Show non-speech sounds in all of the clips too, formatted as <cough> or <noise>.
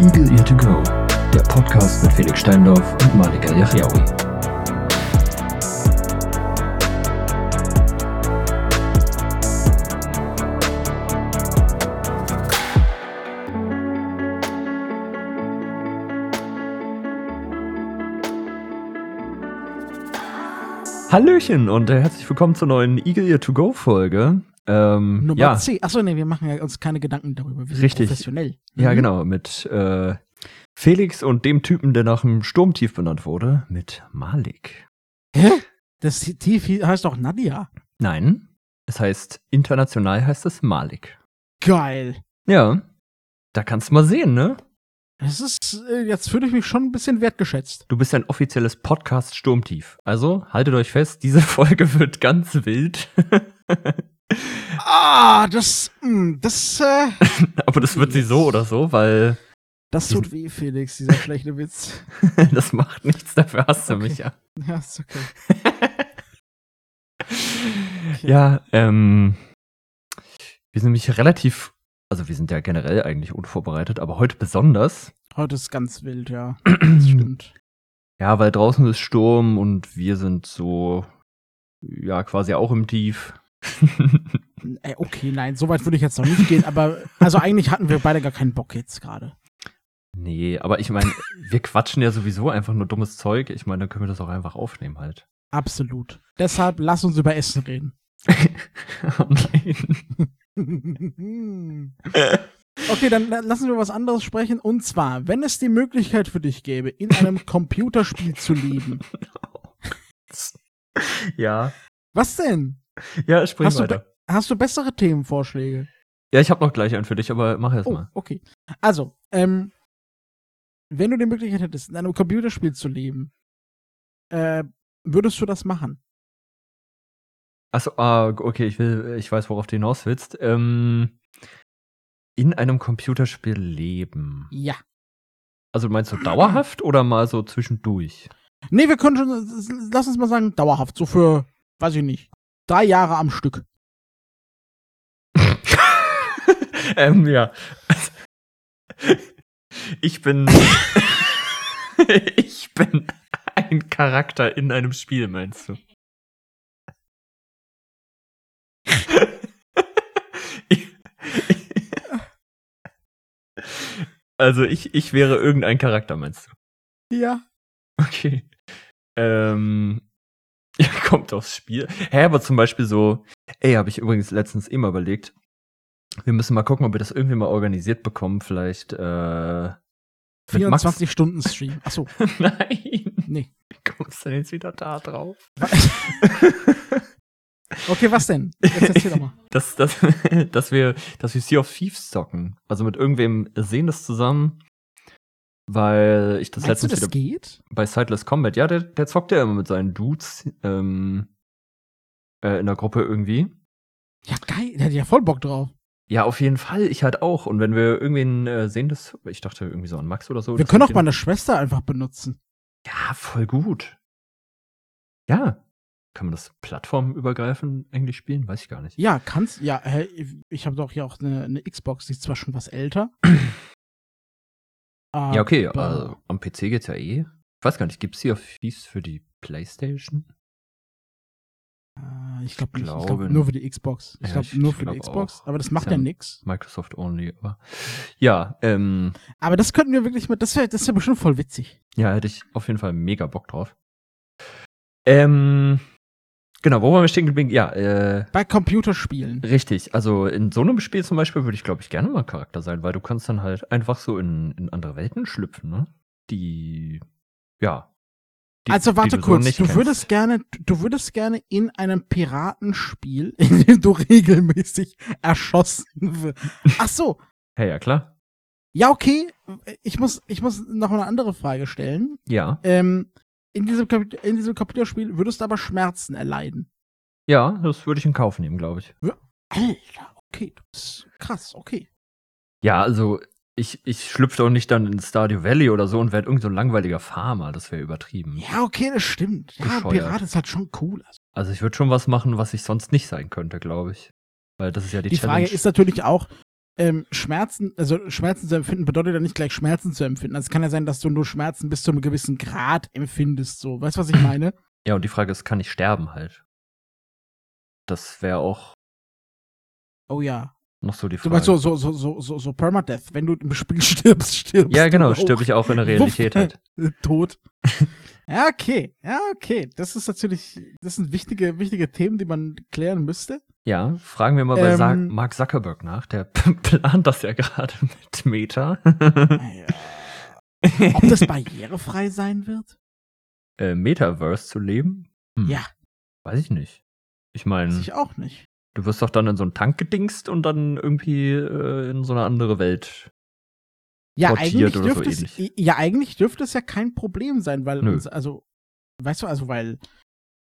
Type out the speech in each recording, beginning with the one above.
Eagle Ear to Go, der Podcast mit Felix Steindorf und Malika Yachiaoui. Hallöchen und äh, herzlich willkommen zur neuen Eagle Ear to Go Folge. Ähm, Nummer ja, 10. Achso, nee, wir machen ja uns keine Gedanken darüber. Wir sind Richtig. professionell. ja, Mhm. genau, mit äh, Felix und dem Typen, der nach dem Sturmtief benannt wurde, mit Malik. Hä? Das Tief heißt doch Nadia. Nein, es heißt, international heißt es Malik. Geil. Ja, da kannst du mal sehen, ne? Das ist, äh, jetzt fühle ich mich schon ein bisschen wertgeschätzt. Du bist ein offizielles Podcast Sturmtief. Also haltet euch fest, diese <laughs> Folge wird ganz wild. <laughs> Ah, das, mh, das, äh, <laughs> Aber das wird sie so oder so, weil das tut <laughs> weh, Felix, dieser schlechte Witz. <laughs> das macht nichts, dafür hast du Okay. mich ja. Ja, ist okay. Ja, ähm, wir sind nämlich relativ, also wir sind ja generell eigentlich unvorbereitet, aber heute besonders. Heute ist ganz wild, ja. <clears throat> Das stimmt. Ja, weil draußen ist Sturm und wir sind so, ja, quasi auch im Tief. Ey, okay, nein, so weit würde ich jetzt noch nicht gehen, aber, also eigentlich hatten wir beide gar keinen Bock jetzt gerade. nee, aber ich meine, wir quatschen ja sowieso einfach nur dummes Zeug. Ich meine, dann können wir das auch einfach aufnehmen halt. Absolut. Deshalb lass uns über Essen reden. <laughs> oh. <laughs> Okay, dann la- lassen wir was anderes sprechen. Und zwar, wenn es die Möglichkeit für dich gäbe, in einem <laughs> Computerspiel zu leben. ja. Was denn? Ja, sprich Hast weiter. Hast du bessere Themenvorschläge? Ja, ich habe noch gleich einen für dich, aber mach erst Oh, mal. okay. Also, ähm, wenn du die Möglichkeit hättest, in einem Computerspiel zu leben, äh, würdest du das machen? Achso, ah, okay, ich will, ich weiß, worauf du hinaus willst. Ähm, in einem Computerspiel leben. Ja. Also meinst du dauerhaft oder mal so zwischendurch? Nee, wir können schon, lass uns mal sagen, dauerhaft, so für, weiß ich nicht, drei Jahre am Stück. <laughs> ähm, ja. Ich bin. <laughs> ich bin ein Charakter in einem Spiel, meinst du? <laughs> also ich, ich wäre irgendein Charakter, meinst du? Ja. Okay. Ähm. Ja, kommt aufs Spiel. Hä, aber zum Beispiel so, ey, habe ich übrigens letztens immer überlegt. Wir müssen mal gucken, ob wir das irgendwie mal organisiert bekommen. Vielleicht, äh. Mit Max. 24 Stunden Stream. Achso, <laughs> Nein. nee. Wie kommst du denn jetzt wieder da drauf? <laughs> Okay, was denn? Jetzt erzähl doch mal. <laughs> dass, dass, dass wir, dass wir Sea of Thieves zocken. Also mit irgendwem sehen das zusammen. Weil ich das Meinst du, letztens das wieder geht? bei Sightless Combat, ja, der, der zockt ja immer mit seinen Dudes ähm, äh, in der Gruppe irgendwie. Ja, geil. Der hat ja voll Bock drauf. Ja, auf jeden Fall, ich halt auch. Und wenn wir irgendwen äh, sehen, das, ich dachte irgendwie so an Max oder so. Wir können auch meine Schwester einfach benutzen. Ja, voll gut. Ja. Kann man das plattformübergreifend eigentlich spielen? Weiß ich gar nicht. Ja, kannst. Ja, ich habe doch hier auch eine, eine Xbox, die ist zwar schon was älter. <clears throat> Ja, okay, also am PC geht's ja eh. Ich weiß gar nicht, gibt's hier Fies für die Playstation? Äh, ich glaube glaube glaube nur für die Xbox. Ich Ja, glaube nur ich für die glaub Xbox. auch. Aber das macht ja ja nix. Microsoft only, aber. Ja, ähm, Aber das könnten wir wirklich mit. Das wäre das wär bestimmt voll witzig. ja, hätte ich auf jeden Fall mega Bock drauf. Ähm, genau, wo waren wir stehen geblieben? Ja, äh, Bei Computerspielen. Richtig, also in so einem Spiel zum Beispiel würde ich, glaube ich, gerne mal Charakter sein, weil du kannst dann halt einfach so in, in andere Welten schlüpfen, ne? Die, ja. Die, also warte du so kurz, nicht du kennst. würdest gerne, du würdest gerne in einem Piratenspiel, <laughs> in dem du regelmäßig erschossen wirst. Ach so, Hey, ja, klar. ja okay. Ich muss, ich muss noch eine andere Frage stellen. Ja. Ähm, in diesem, in diesem Computerspiel würdest du aber Schmerzen erleiden. Ja, das würde ich in Kauf nehmen, glaube ich. Alter, okay, das ist krass, okay. Ja, also ich, ich schlüpfe doch nicht dann in Stardew Valley oder so und werde irgend so ein langweiliger Farmer. Das wäre übertrieben. Ja, okay, das stimmt. Ja, Bescheuert. Pirat ist halt schon cool. Also, ich würde schon was machen, was ich sonst nicht sein könnte, glaube ich. Weil das ist ja die, die Challenge. Frage ist natürlich auch, ähm, Schmerzen, also Schmerzen zu empfinden, bedeutet ja nicht gleich Schmerzen zu empfinden. Also es kann ja sein, dass du nur Schmerzen bis zu einem gewissen Grad empfindest, so. Weißt du, was ich meine? Ja, und die Frage ist, kann ich sterben halt? Das wäre auch Oh ja. Noch so die Du Frage. meinst so, so, so, so, so, so Permadeath. Wenn du im Spiel <laughs> stirbst, stirbst ja, genau, du stirb ich auch in der Realität halt. <laughs> tot. ja, okay. Ja, okay. Das ist natürlich, das sind wichtige, wichtige Themen, die man klären müsste. Ja, fragen wir mal bei Ähm. Mark Zuckerberg nach. Der <laughs> plant das ja gerade mit Meta. Ja. Ob das barrierefrei sein wird? äh, Metaverse zu leben? Hm, Ja, Weiß ich nicht. Ich meine, weiß ich auch nicht. Du wirst doch dann in so einen Tank gedingst und dann irgendwie äh, in so eine andere Welt. Ja, eigentlich oder so dürfte es, ähnlich. ja, eigentlich dürfte es ja kein Problem sein, weil Nö. uns, also, weißt du, also, weil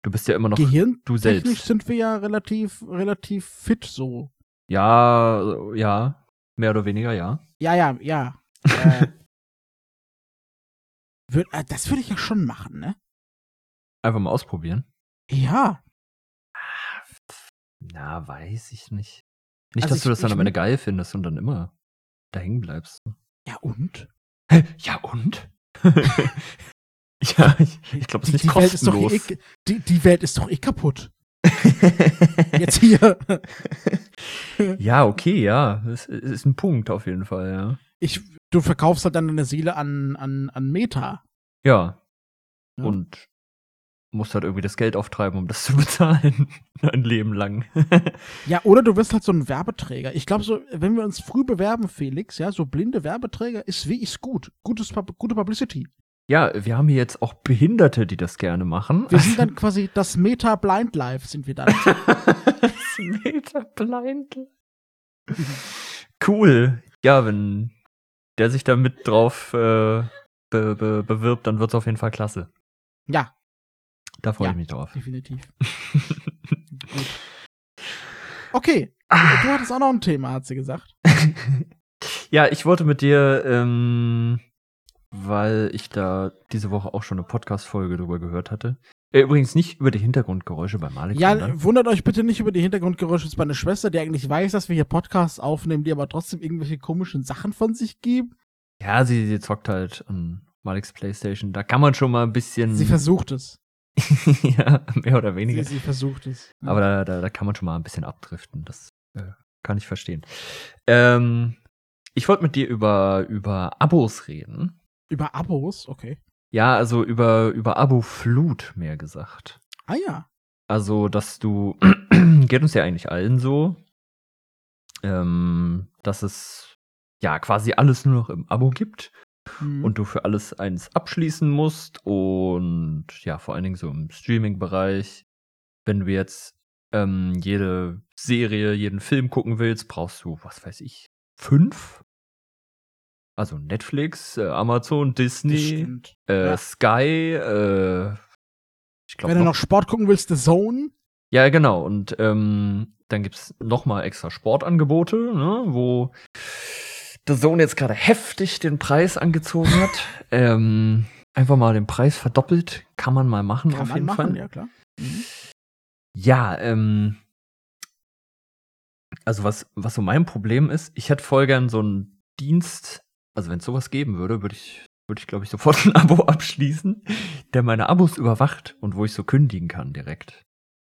Du bist ja immer noch Gehirntechnisch du selbst. sind wir ja relativ, relativ fit so. Ja, ja, mehr oder weniger, ja. Ja, ja, ja. <laughs> äh, würd, äh, das würde ich ja schon machen, ne? Einfach mal ausprobieren. Ja. Na, weiß ich nicht. Nicht, Also dass du ich- das dann am Ende geil findest und dann immer da hängen bleibst. Ja, und? Hä? Ja, und? <laughs> <laughs> ja, ich, ich glaube, es ist nicht die Welt ist doch kostenlos. eh, die, die Welt ist doch eh kaputt. <laughs> Jetzt hier. ja, okay, ja. Es es ist ein Punkt auf jeden Fall, ja. Ich, du verkaufst halt dann deine Seele an, an, an Meta. Ja. Ja. Und musst halt irgendwie das Geld auftreiben, um das zu <laughs> bezahlen. ein Leben lang. <laughs> Ja, oder du wirst halt so ein Werbeträger. Ich glaube, so, wenn wir uns früh bewerben, Felix, ja, so blinde Werbeträger ist wie ist gut. Gutes, gute Publicity. ja, wir haben hier jetzt auch Behinderte, die das gerne machen. Wir <laughs> sind dann quasi das Meta Blind Life, sind wir dann. das Meta Blind. Cool. Ja, wenn der sich da mit drauf äh, be be bewirbt, dann wird's auf jeden Fall klasse. ja, Da freue Ja. ich mich drauf. definitiv. <laughs> Okay, Ah. du hattest auch noch ein Thema, hat sie gesagt. <laughs> ja, ich wollte mit dir, ähm, weil ich da diese Woche auch schon eine Podcast-Folge drüber gehört hatte. Äh, übrigens nicht über die Hintergrundgeräusche bei Malik. Ja, sondern- wundert euch bitte nicht über die Hintergrundgeräusche. Das ist meine Schwester, die eigentlich weiß, dass wir hier Podcasts aufnehmen, die aber trotzdem irgendwelche komischen Sachen von sich geben. ja sie, sie zockt halt an Maliks Playstation. Da kann man schon mal ein bisschen. Sie versucht es. <laughs> ja, mehr oder Sie, weniger. sie versucht es. Ja. Aber da, da, da kann man schon mal ein bisschen abdriften. Das äh, kann ich verstehen. Ähm, ich wollte mit dir über, über Abos reden. Über Abos, okay. Ja, also über, über Abo-Flut mehr gesagt. Ah ja. Also, dass du, <clears throat> geht uns ja eigentlich allen so, ähm, dass es ja quasi alles nur noch im Abo gibt Mhm. und du für alles eins abschließen musst und ja, vor allen Dingen so im Streaming-Bereich, wenn du jetzt ähm, jede Serie, jeden Film gucken willst, brauchst du, was weiß ich, fünf? Also Netflix, äh, Amazon, Disney, äh, Ja. Sky, äh, ich glaube Wenn du noch Sport gucken willst, The Zone. ja, genau. Und ähm, dann gibt's noch mal extra Sportangebote, ne, wo The Zone jetzt gerade heftig den Preis angezogen hat. <laughs> ähm, einfach mal den Preis verdoppelt. Kann man mal machen, Kann auf man jeden machen, Fall. ja klar. Mhm. Ja, ähm, also was, was so mein Problem ist, ich hätte voll gern so einen Dienst, also wenn es sowas geben würde, würde ich, würde ich glaube ich sofort <laughs> ein Abo abschließen, der meine Abos überwacht und wo ich so kündigen kann direkt.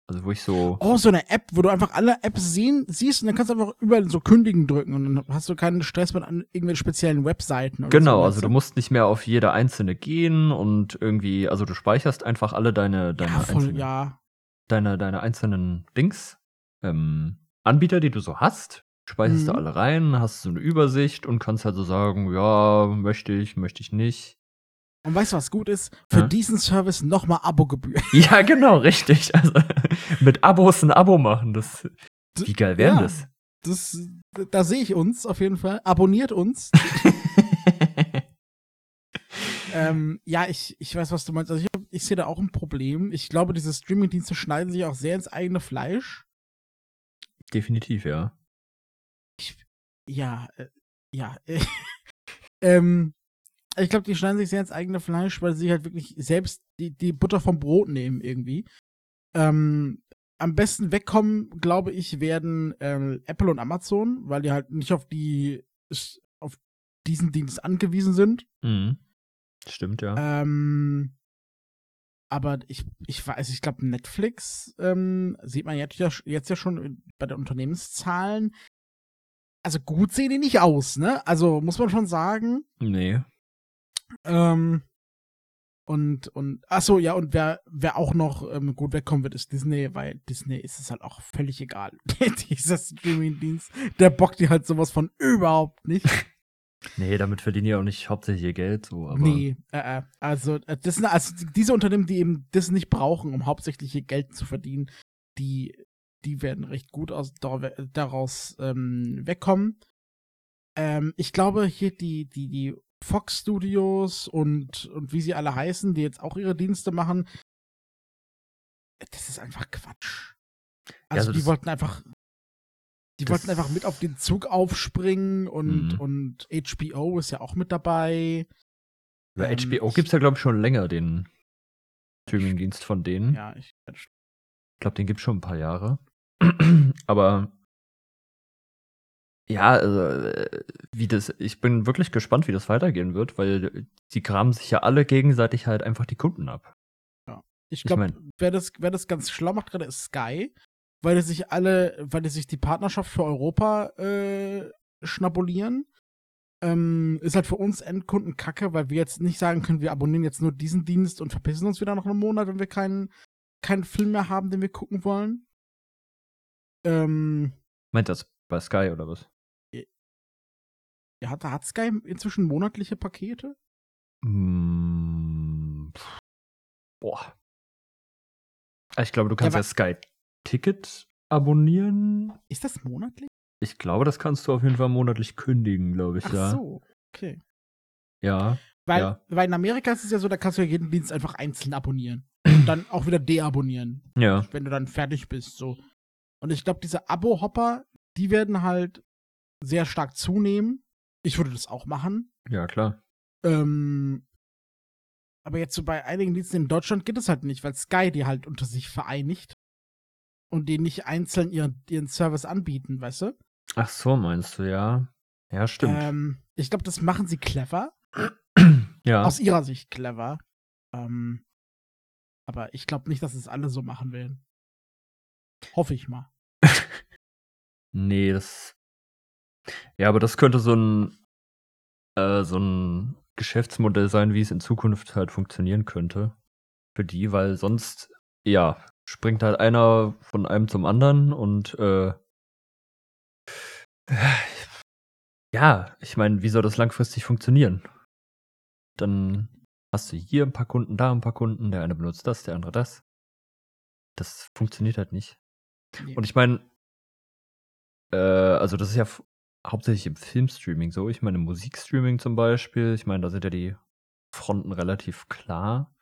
Also wo ich so, Oh, so eine App, wo du einfach alle Apps sehen, siehst und dann kannst du einfach überall so kündigen drücken und dann hast du keinen Stress mit an irgendwelchen speziellen Webseiten. Oder genau, so, also du musst nicht mehr auf jede einzelne gehen und irgendwie, also du speicherst einfach alle deine, deine, Ja, voll, einzelnen, ja. deine, deine einzelnen Dings, ähm, Anbieter, die du so hast, speicherst du Mhm. alle rein, hast so eine Übersicht und kannst halt so sagen, ja, möchte ich, möchte ich nicht. Und weißt du, was gut ist? Für Ja. diesen Service nochmal Abogebühr. <laughs> Ja, genau, richtig. Also mit Abos ein Abo machen, das, wie geil wäre Ja. das? Das, da sehe ich uns auf jeden Fall. Abonniert uns. <laughs> ähm, ja, ich, ich weiß, was du meinst. Also ich, ich sehe da auch ein Problem. Ich glaube, diese Streamingdienste schneiden sich auch sehr ins eigene Fleisch. Definitiv, ja. Ja, äh, ja. <laughs> ähm, ich glaube, die schneiden sich sehr ins eigene Fleisch, weil sie halt wirklich selbst die, die Butter vom Brot nehmen irgendwie. Ähm, am besten wegkommen, glaube ich, werden ähm, Apple und Amazon, weil die halt nicht auf die auf diesen Dienst angewiesen sind. Mhm. Stimmt, ja. Ähm, aber ich, ich weiß, ich glaube, Netflix ähm, sieht man jetzt ja, jetzt ja schon bei den Unternehmenszahlen. Also gut sehen die nicht aus, ne? Also muss man schon sagen. Nee. Ähm, und, und, ach so, ja, und wer, wer auch noch ähm, gut wegkommen wird, ist Disney, weil Disney ist es halt auch völlig egal. <laughs> Dieser Streaming-Dienst, der bockt die halt sowas von überhaupt nicht. <laughs> Nee, damit verdienen die auch nicht hauptsächlich ihr Geld, so, aber. Nee, äh, äh, also, äh, das sind also diese Unternehmen, die eben das nicht brauchen, um hauptsächlich ihr Geld zu verdienen, die, die werden recht gut aus, daraus ähm, wegkommen. Ähm, ich glaube, hier die, die, die Fox Studios und, und wie sie alle heißen, die jetzt auch ihre Dienste machen, das ist einfach Quatsch. Also, ja, also die wollten einfach die wollten einfach mit auf den Zug aufspringen und, mhm. und HBO ist ja auch mit dabei. Bei ähm, HBO gibt es ja, glaube ich, schon länger den Streaming-Dienst von denen. Ja, ich, ich glaube, den gibt es schon ein paar Jahre. <clears throat> Aber ja, also, äh, wie das, ich bin wirklich gespannt, wie das weitergehen wird, weil die graben sich ja alle gegenseitig halt einfach die Kunden ab. Ja. Ich glaube, wer das, wer das ganz schlau macht gerade, ist Sky weil die sich alle, weil die sich die Partnerschaft für Europa äh, schnabulieren. Ähm, ist halt für uns Endkunden kacke, weil wir jetzt nicht sagen können, wir abonnieren jetzt nur diesen Dienst und verpissen uns wieder nach einem Monat, wenn wir keinen, keinen Film mehr haben, den wir gucken wollen. Ähm, Meint das bei Sky oder was? Ja, hat, hat Sky inzwischen monatliche Pakete? Mm, boah. Ich glaube, du kannst ja, ja Sky Ticket abonnieren. Ist das monatlich? Ich glaube, das kannst du auf jeden Fall monatlich kündigen, glaube ich, Ach ja. Ach so, okay. Ja. Weil, ja. weil in Amerika ist es ja so, da kannst du ja jeden Dienst einfach einzeln abonnieren. Und dann auch wieder deabonnieren. Ja. Wenn du dann fertig bist, so. Und ich glaube, diese Abo-Hopper, die werden halt sehr stark zunehmen. Ich würde das auch machen. Ja, klar. Ähm, aber jetzt so bei einigen Diensten in Deutschland geht es halt nicht, weil Sky die halt unter sich vereinigt und die nicht einzeln ihren, ihren Service anbieten, weißt du? Ach so, meinst du, ja. Ja, stimmt. Ähm, ich glaube, das machen sie clever. <clears throat> ja. Aus ihrer Sicht clever. Ähm, aber ich glaube nicht, dass es alle so machen werden. Hoffe ich mal. <laughs> nee, das. Ja, aber das könnte so ein äh, so ein Geschäftsmodell sein, wie es in Zukunft halt funktionieren könnte. Für die, weil sonst, ja, springt halt einer von einem zum anderen und äh, ja, ich meine, wie soll das langfristig funktionieren? Dann hast du hier ein paar Kunden, da ein paar Kunden, der eine benutzt das, der andere das. Das funktioniert halt nicht. Nee. Und ich meine, äh, also das ist ja hauptsächlich im Filmstreaming so. Ich meine, im Musikstreaming zum Beispiel, ich meine, da sind ja die Fronten relativ klar.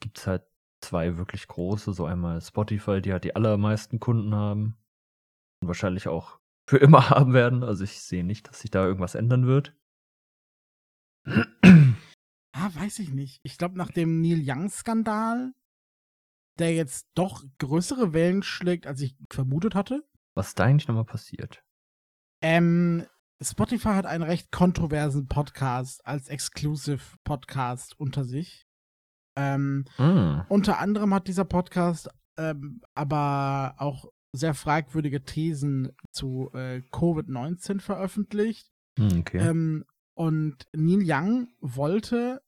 Gibt's halt zwei wirklich große, so einmal Spotify, die halt die allermeisten Kunden haben und wahrscheinlich auch für immer <laughs> haben werden. Also ich sehe nicht, dass sich da irgendwas ändern wird. Ah, weiß ich nicht. Ich glaube, nach dem Neil Young-Skandal, der jetzt doch größere Wellen schlägt, als ich vermutet hatte. Was ist da eigentlich nochmal passiert? Ähm, Spotify hat einen recht kontroversen Podcast als Exclusive Podcast unter sich. Ähm, mm. Unter anderem hat dieser Podcast ähm, aber auch sehr fragwürdige Thesen zu äh, Covid-19 veröffentlicht. Hm, okay. Ähm, und Neil Young wollte,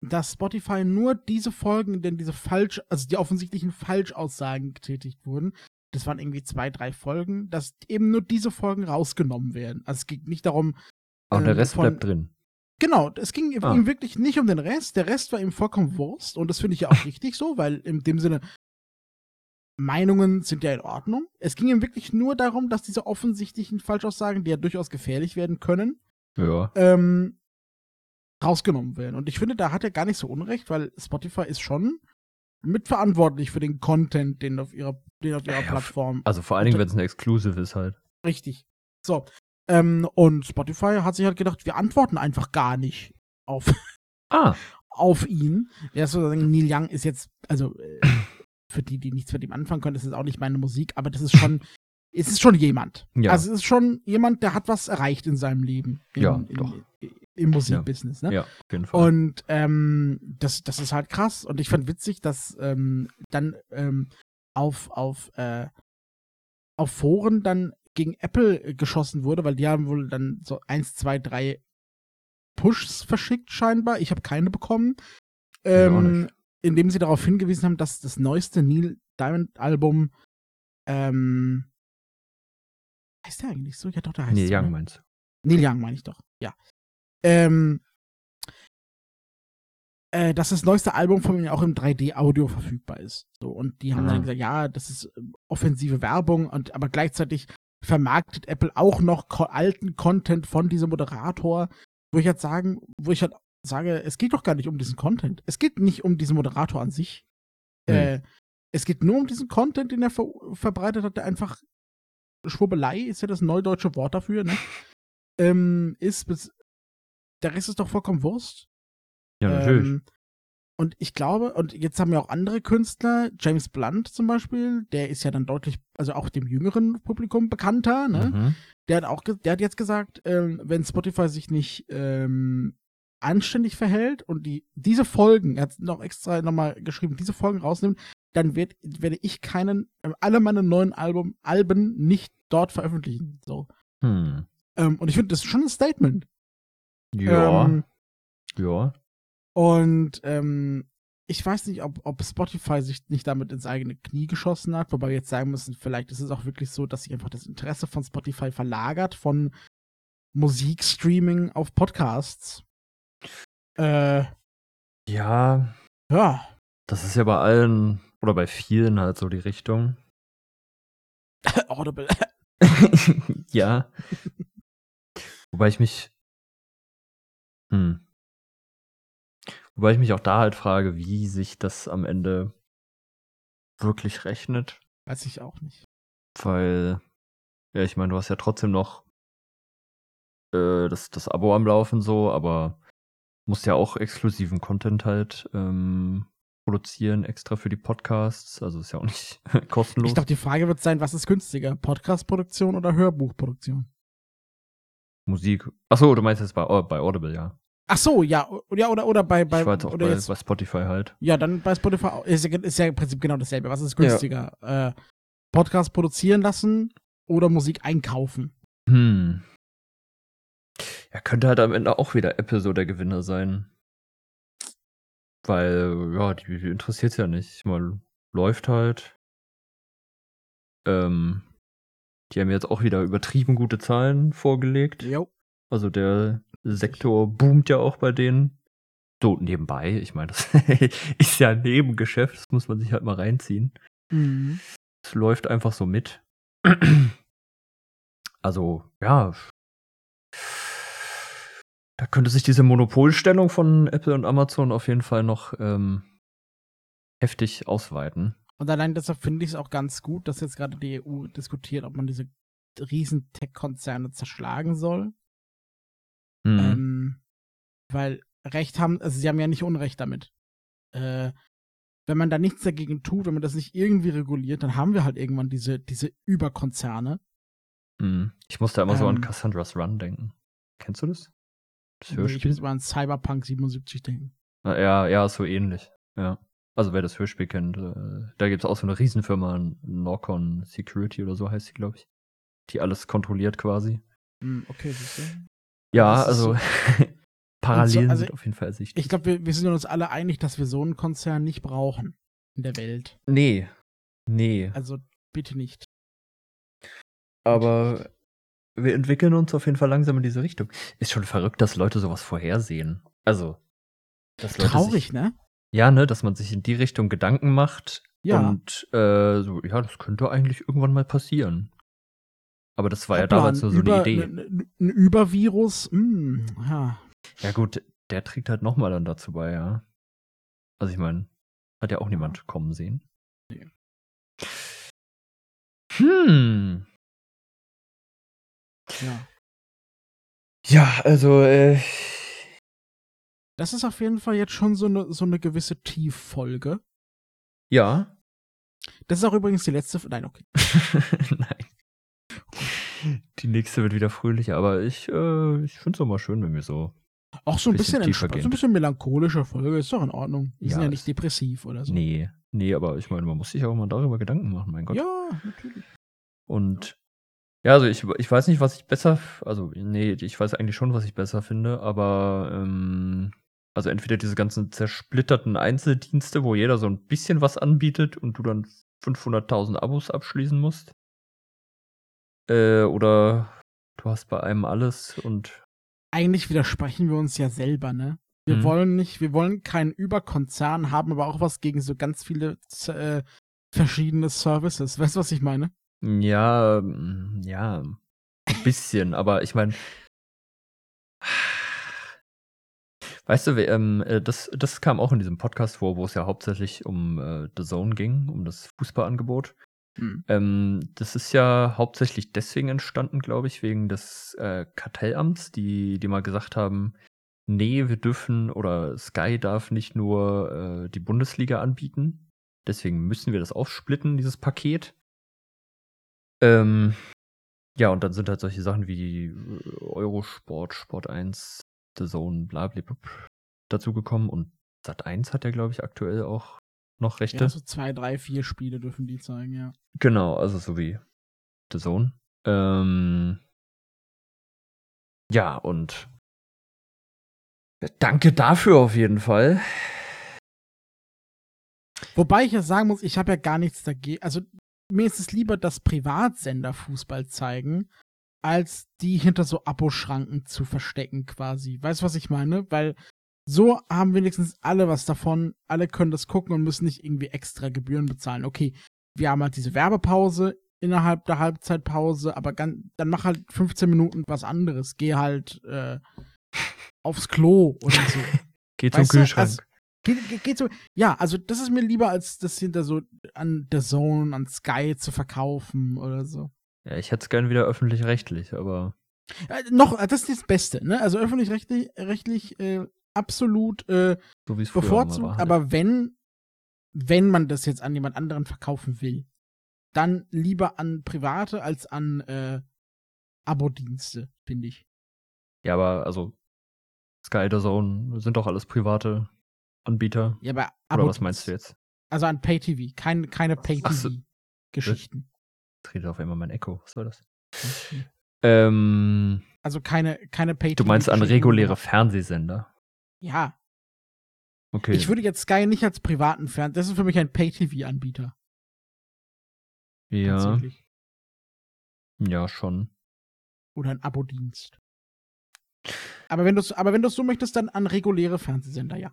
dass Spotify nur diese Folgen, denn diese falsch, also die offensichtlichen Falschaussagen getätigt wurden, das waren irgendwie zwei, drei Folgen, dass eben nur diese Folgen rausgenommen werden. Also es ging nicht darum. Ähm, der Rest von, bleibt drin. Genau, es ging ah. ihm wirklich nicht um den Rest. Der Rest war ihm vollkommen Wurst. Und das finde ich ja auch richtig so, weil in dem Sinne, Meinungen sind ja in Ordnung. Es ging ihm wirklich nur darum, dass diese offensichtlichen Falschaussagen, die ja durchaus gefährlich werden können, ja. ähm, rausgenommen werden. Und ich finde, da hat er gar nicht so Unrecht, weil Spotify ist schon mitverantwortlich für den Content, den auf ihrer, den auf ihrer ja, Plattform. Also vor allen Dingen, wenn es ein Exclusive ist halt. Richtig. So, ähm, und Spotify hat sich halt gedacht, wir antworten einfach gar nicht auf, ah. <laughs> auf ihn. Ist sozusagen, Neil Young ist jetzt, also äh, für die, die nichts mit ihm anfangen können, das ist auch nicht meine Musik, aber das ist schon, es ist schon jemand. Ja. Also es ist schon jemand, der hat was erreicht in seinem Leben. In, Ja, in, doch. Im Musikbusiness, ne? Ja, auf jeden Fall. Und ähm, das, das ist halt krass. Und ich fand witzig, dass ähm, dann ähm, auf, auf, äh, auf Foren dann gegen Apple äh, geschossen wurde, weil die haben wohl dann so eins, zwei, drei Pushs verschickt, scheinbar. Ich habe keine bekommen. Ähm, indem sie darauf hingewiesen haben, dass das neueste Neil Diamond Album ähm, heißt der eigentlich so? Ja, doch, der heißt Neil Young ne? meinst du? Neil Young meine ich doch, ja. Ähm, äh, dass das neueste Album von ihm auch im 3D-Audio verfügbar ist. So, und die haben Ah. dann gesagt, ja, das ist ähm, offensive Werbung, und aber gleichzeitig vermarktet Apple auch noch ko alten Content von diesem Moderator, wo ich jetzt sagen, wo ich halt sage, es geht doch gar nicht um diesen Content. Es geht nicht um diesen Moderator an sich. Nee. Äh, es geht nur um diesen Content, den er ver verbreitet hat, der einfach Schwurbelei ist ja das neudeutsche Wort dafür, ne? <laughs> ähm, ist bis der Rest ist doch vollkommen Wurst. Ja, natürlich. Ähm, und ich glaube, und jetzt haben ja auch andere Künstler, James Blunt zum Beispiel, der ist ja dann deutlich, also auch dem jüngeren Publikum bekannter, ne? Mhm. Der hat auch, der hat jetzt gesagt, ähm, wenn Spotify sich nicht ähm, anständig verhält und die diese Folgen, er hat noch extra nochmal geschrieben, diese Folgen rausnimmt, dann werd, werde ich keinen, äh, alle meine neuen Album, Alben nicht dort veröffentlichen. So. Hm. Ähm, und ich finde, das ist schon ein Statement. Ja, Ähm, ja. Und ähm, ich weiß nicht, ob, ob Spotify sich nicht damit ins eigene Knie geschossen hat, wobei wir jetzt sagen müssen, vielleicht ist es auch wirklich so, dass sich einfach das Interesse von Spotify verlagert von Musikstreaming auf Podcasts. Äh, Ja, ja. das ist ja bei allen oder bei vielen halt so die Richtung. <laughs> Audible. <laughs> ja. <laughs> Wobei ich mich. Hm. Wobei ich mich auch da halt frage, wie sich das am Ende wirklich rechnet. Weiß ich auch nicht. Weil, ja, ich meine, du hast ja trotzdem noch äh, das, das Abo am Laufen so, aber musst ja auch exklusiven Content halt ähm, produzieren, extra für die Podcasts. Also ist ja auch nicht <laughs> kostenlos. Ich glaube, die Frage wird sein, was ist günstiger? Podcast-Produktion oder Hörbuchproduktion? Musik. Achso, du meinst jetzt bei, bei Audible, ja. Ach so, ja, ja oder, oder bei, bei ich jetzt auch oder bei, jetzt, bei Spotify halt. Ja, dann bei Spotify ist ja, ist ja im Prinzip genau dasselbe. Was ist Ja. günstiger? Äh, Podcast produzieren lassen oder Musik einkaufen? Hm. Ja, könnte halt am Ende auch wieder Apple so der Gewinner sein. Weil, ja, die, die interessiert ja nicht. Ich meine, läuft halt. Ähm, die haben jetzt auch wieder übertrieben gute Zahlen vorgelegt. Jo. Also der Sektor boomt ja auch bei denen. So nebenbei, ich meine, das <laughs> ist ja ein Nebengeschäft, das muss man sich halt mal reinziehen. Mhm. Es läuft einfach so mit. <clears throat> Also, ja. Da könnte sich diese Monopolstellung von Apple und Amazon auf jeden Fall noch ähm, heftig ausweiten. Und allein deshalb finde ich es auch ganz gut, dass jetzt gerade die EU diskutiert, ob man diese riesen Tech-Konzerne zerschlagen soll. Mhm. Ähm, weil Recht haben, also sie haben ja nicht Unrecht damit. Äh, wenn man da nichts dagegen tut, wenn man das nicht irgendwie reguliert, dann haben wir halt irgendwann diese, diese Überkonzerne. Mhm. Ich musste immer so an ähm, Cassandra's Run denken. Kennst du das? Das Ich Hörspiel? muss mal an Cyberpunk 77 denken. Ja, ja, so ähnlich. Ja. Also wer das Hörspiel kennt, äh, da gibt es auch so eine Riesenfirma, Norcon Security oder so heißt sie, glaube ich. Die alles kontrolliert quasi. Hm, okay, siehst du. Ja, also <laughs> Parallelen also sind auf jeden Fall ersichtlich. Ich glaube, wir, wir sind uns alle einig, dass wir so einen Konzern nicht brauchen in der Welt. Nee. Nee. Also bitte nicht. Aber wir entwickeln uns auf jeden Fall langsam in diese Richtung. Ist schon verrückt, dass Leute sowas vorhersehen. Also, dass Leute Traurig, sich, ne? Ja, ne, dass man sich in die Richtung Gedanken macht Ja. und äh, so, ja, das könnte eigentlich irgendwann mal passieren. Aber das war ja Hoppla, damals ein nur so Über- eine Idee. Ein, Übervirus, hm, ja. Ja, gut, der trägt halt nochmal dann dazu bei, ja. Also ich meine, hat ja auch niemand kommen sehen. Nee. Hm. ja. Ja, also, äh, Das ist auf jeden Fall jetzt schon so eine, so eine gewisse Tieffolge. ja. Das ist auch übrigens die letzte. Nein, okay. <laughs> Nein. Die nächste wird wieder fröhlicher, aber ich, äh, ich finde es auch mal schön, wenn wir so. Auch so ein Bisschen bisschen, so ein bisschen melancholische Folge, ist doch in Ordnung. Wir Ja, sind ja nicht depressiv oder so. Nee, nee, aber ich meine, man muss sich auch mal darüber Gedanken machen, mein Gott. Ja, natürlich. Und ja, also ich, ich weiß nicht, was ich besser, also nee, ich weiß eigentlich schon, was ich besser finde, aber ähm, also entweder diese ganzen zersplitterten Einzeldienste, wo jeder so ein bisschen was anbietet und du dann 500.000 Abos abschließen musst, äh, oder du hast bei einem alles und Eigentlich widersprechen wir uns ja selber, ne? Wir Mhm. wollen nicht, wir wollen keinen Überkonzern haben, aber auch was gegen so ganz viele äh, verschiedene Services. Weißt du, was ich meine? ja, ähm, ja, ein bisschen, aber ich meine, Weißt du, ähm, äh, das, das kam auch in diesem Podcast vor, wo es ja hauptsächlich um äh, The Zone ging, um das Fußballangebot. Hm. Ähm, das ist ja hauptsächlich deswegen entstanden, glaube ich, wegen des äh, Kartellamts, die, die mal gesagt haben, nee, wir dürfen oder Sky darf nicht nur äh, die Bundesliga anbieten. Deswegen müssen wir das aufsplitten, dieses Paket. Ähm, ja, und dann sind halt solche Sachen wie äh, Eurosport, Sport 1, The Zone, bla bla bla dazugekommen. Und Sat 1 hat ja, glaube ich, aktuell auch noch Rechte. Ja, so zwei, drei, vier Spiele dürfen die zeigen, ja. Genau, also so wie The Zone. Ähm, ja, und danke dafür auf jeden Fall. Wobei ich ja sagen muss, ich habe ja gar nichts dagegen. Also mir ist es lieber, dass Privatsender Fußball zeigen, als die hinter so Aboschranken zu verstecken quasi. Weißt du, was ich meine? Weil so haben wenigstens alle was davon. Alle können das gucken und müssen nicht irgendwie extra Gebühren bezahlen. Okay, wir haben halt diese Werbepause innerhalb der Halbzeitpause, aber dann mach halt 15 Minuten was anderes. Geh halt äh, aufs Klo oder so. <laughs> Geht zum Weißt du, Kühlschrank. also- Geht, geht, geht so. Ja, also das ist mir lieber, als das hinter so an der Zone, an Sky zu verkaufen oder so. Ja, ich hätte es gern wieder öffentlich-rechtlich, aber Äh, noch, äh, das ist das Beste, ne? Also öffentlich-rechtlich rechtlich, äh, absolut äh, so bevorzugt, war. halt. aber wenn, wenn man das jetzt an jemand anderen verkaufen will, dann lieber an Private als an äh, Abo-Dienste, finde ich. Ja, aber also Sky, The Zone sind doch alles private Anbieter. Ja, aber Oder was meinst du jetzt? Also an Pay-TV, kein, keine. Pay-TV-Geschichten. Redet auf einmal mein Echo. Was war das? Ähm, Also keine, keine Pay-TV. du meinst an reguläre Fernsehsender? Ja, Okay. ich würde jetzt Sky nicht als privaten Fern. Das ist für mich ein Pay-TV-Anbieter. ja, ja, schon. Oder ein Abo-Dienst. Aber wenn du aber wenn du so möchtest, dann an reguläre Fernsehsender, ja.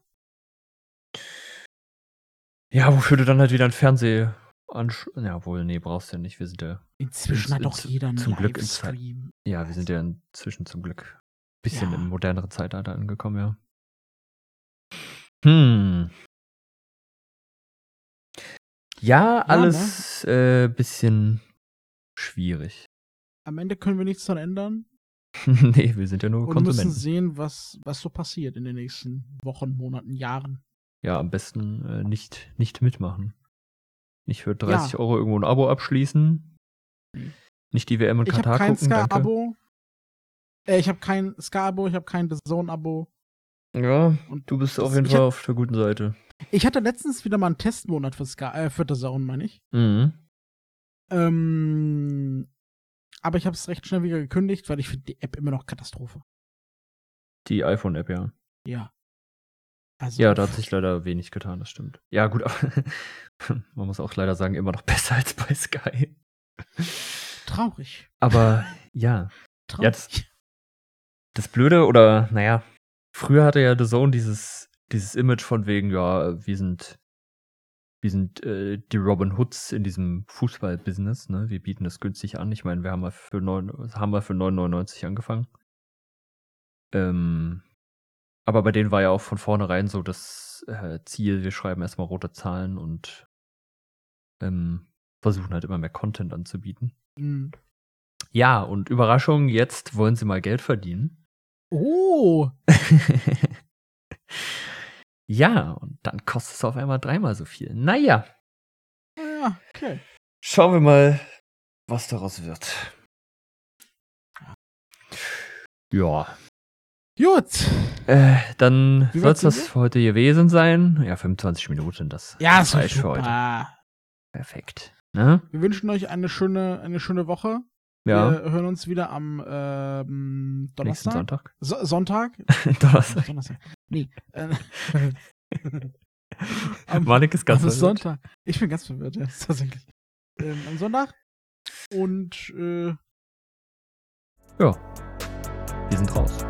Ja, wofür du dann halt wieder ein Fernseh ansch... Ja, wohl, nee, brauchst du ja nicht. Wir sind ja, Inzwischen hat doch jeder einen zum Glück ins- Livestream. ja, wir sind ja inzwischen zum Glück ein bisschen Ja. im moderneren Zeitalter angekommen, ja. Hm. Ja, ne? alles äh, bisschen schwierig. Am Ende können wir nichts daran ändern <laughs> nee, wir sind ja nur und müssen Konsumenten. sehen, was, was so passiert in den nächsten Wochen, Monaten, Jahren. Ja, am besten äh, nicht, nicht mitmachen. Nicht für 30 Euro irgendwo ein Abo abschließen. Nicht die WM in Ich habe Katar kein gucken. Sky-Abo. Äh, ich habe kein Sky-Abo, ich habe kein The Zone-Abo. Ja, Und du bist das- auf jeden Fall hab- auf der guten Seite. Ich hatte letztens wieder mal einen Testmonat für Sky, äh, für The Zone, meine ich. Mhm. Ähm, aber ich habe es recht schnell wieder gekündigt, weil ich finde die App immer noch Katastrophe. Die iPhone-App, ja. Ja. Also, Ja, da hat sich leider wenig getan, das stimmt. Ja, gut, aber <laughs> man muss auch leider sagen, immer noch <laughs> besser als bei Sky. traurig. Aber <laughs> ja, Traurig. Ja, das- das Blöde oder, naja, früher hatte ja The Zone dieses, dieses Image von wegen, ja, wir sind, wir sind äh, die Robin Hoods in diesem Fußball-Business, ne? Wir bieten das günstig an. Ich meine, wir haben mal für neun, haben wir für 9,99 angefangen. Ähm, aber bei denen war ja auch von vornherein so das äh, Ziel, wir schreiben erstmal rote Zahlen und ähm, versuchen halt immer mehr Content anzubieten. Hm. Ja, und Überraschung, jetzt wollen sie mal Geld verdienen. Oh, <laughs> ja, und dann kostet es auf einmal dreimal so viel. Naja, Naja, okay. Schauen wir mal, was daraus wird. Ja. Gut. Äh, dann soll es das für heute gewesen sein. Ja, 25 Minuten, das Ja, ist doch reicht für heute. Perfekt. Ne? Wir wünschen euch eine schöne, eine schöne Woche. Ja, Wir hören uns wieder am ähm, nächsten Donnerstag. Sonntag. So Sonntag? <laughs> Donnerstag. Donnerstag. Nee. Äh, <laughs> am, Manik ist ganz verwirrt. Sonntag. Ich bin ganz verwirrt, ja, <laughs> tatsächlich. Ähm, am Sonntag. Und äh, Wir sind raus.